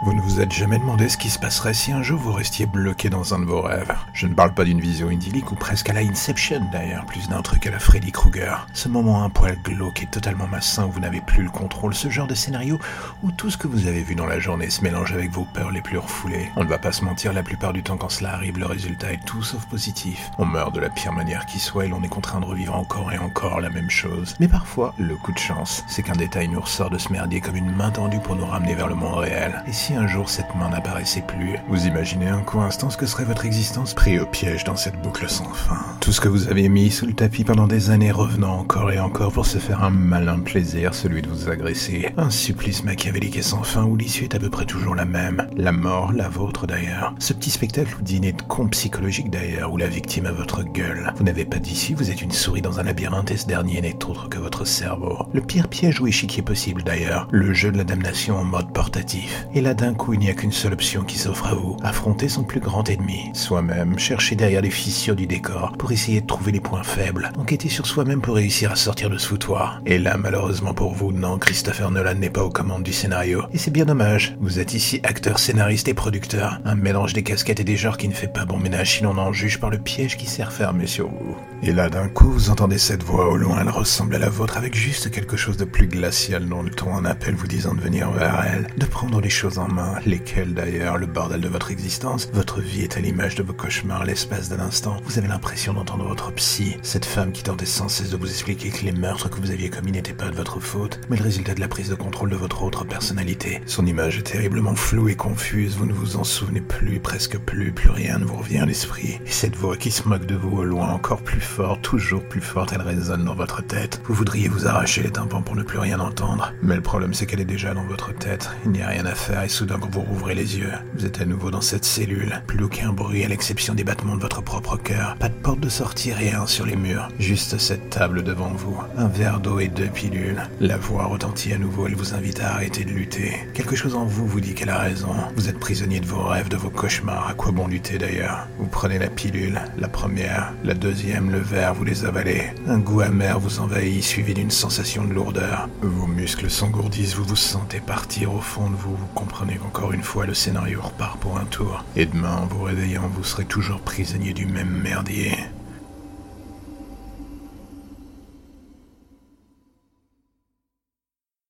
Vous ne vous êtes jamais demandé ce qui se passerait si un jour vous restiez bloqué dans un de vos rêves Je ne parle pas d'une vision idyllique ou presque à la Inception d'ailleurs, plus d'un truc à la Freddy Krueger. Ce moment un poil glauque et totalement massin où vous n'avez plus le contrôle, ce genre de scénario où tout ce que vous avez vu dans la journée se mélange avec vos peurs les plus refoulées. On ne va pas se mentir, la plupart du temps quand cela arrive, le résultat est tout sauf positif. On meurt de la pire manière qui soit et l'on est contraint de revivre encore et encore la même chose. Mais parfois, le coup de chance, c'est qu'un détail nous ressort de ce merdier comme une main tendue pour nous ramener vers le monde réel. Et si un jour cette main n'apparaissait plus, vous imaginez un coup instant ce que serait votre existence pris au piège dans cette boucle sans fin. Tout ce que vous avez mis sous le tapis pendant des années revenant encore et encore pour se faire un malin plaisir, celui de vous agresser. Un supplice machiavélique et sans fin où l'issue est à peu près toujours la même. La mort, la vôtre d'ailleurs. Ce petit spectacle ou dîner de con psychologique d'ailleurs, où la victime a votre gueule. Vous n'avez pas d'issue, vous êtes une souris dans un labyrinthe et ce dernier n'est autre que votre cerveau. Le pire piège ou échiquier possible d'ailleurs. Le jeu de la damnation en mode portatif. Et là d'un coup il n'y a qu'une seule option qui s'offre à vous, affronter son plus grand ennemi, soi-même, chercher derrière les fissures du décor pour essayer de trouver les points faibles, enquêter sur soi-même pour réussir à sortir de ce foutoir. Et là, malheureusement pour vous, non, Christopher Nolan n'est pas aux commandes du scénario. Et c'est bien dommage. Vous êtes ici acteur, scénariste et producteur, un mélange des casquettes et des genres qui ne fait pas bon ménage si l'on en juge par le piège qui s'est refermé sur vous. Et là, d'un coup, vous entendez cette voix au loin, elle ressemble à la vôtre avec juste quelque chose de plus glacial dont le ton en appelle vous disant de venir vers elle, de prendre les choses en main, lesquelles d'ailleurs, le bordel de votre existence? Votre vie est à l'image de vos cauchemars, l'espace d'un instant. Vous avez l'impression d'entendre votre psy, cette femme qui tentait sans cesse de vous expliquer que les meurtres que vous aviez commis n'étaient pas de votre faute, mais le résultat de la prise de contrôle de votre autre personnalité. Son image est terriblement floue et confuse, vous ne vous en souvenez plus, presque plus, plus rien ne vous revient à l'esprit. Et cette voix qui se moque de vous au loin, encore plus fort, toujours plus forte, elle résonne dans votre tête. Vous voudriez vous arracher les tympans pour ne plus rien entendre, mais le problème c'est qu'elle est déjà dans votre tête. Il n'y a rien à faire et soudain quand vous rouvrez les yeux, vous êtes à nouveau dans cette cellule. Plus aucun bruit à l'exception des battements de votre propre cœur. Pas de porte de sortie, rien sur les murs. Juste cette table devant vous. Un verre d'eau et deux pilules. La voix retentit à nouveau, elle vous invite à arrêter de lutter. Quelque chose en vous vous dit qu'elle a raison. Vous êtes prisonnier de vos rêves, de vos cauchemars. À quoi bon lutter d'ailleurs? Vous prenez la pilule, la première, la deuxième, le verre, vous les avalez. Un goût amer vous envahit, suivi d'une sensation de lourdeur. Vos muscles s'engourdissent, vous vous sentez partir au fond de vous. Vous comprenez qu'encore une fois, le scénario repart pour un tour. Et demain, en vous réveillant, vous serez toujours prisonnier du même merdier.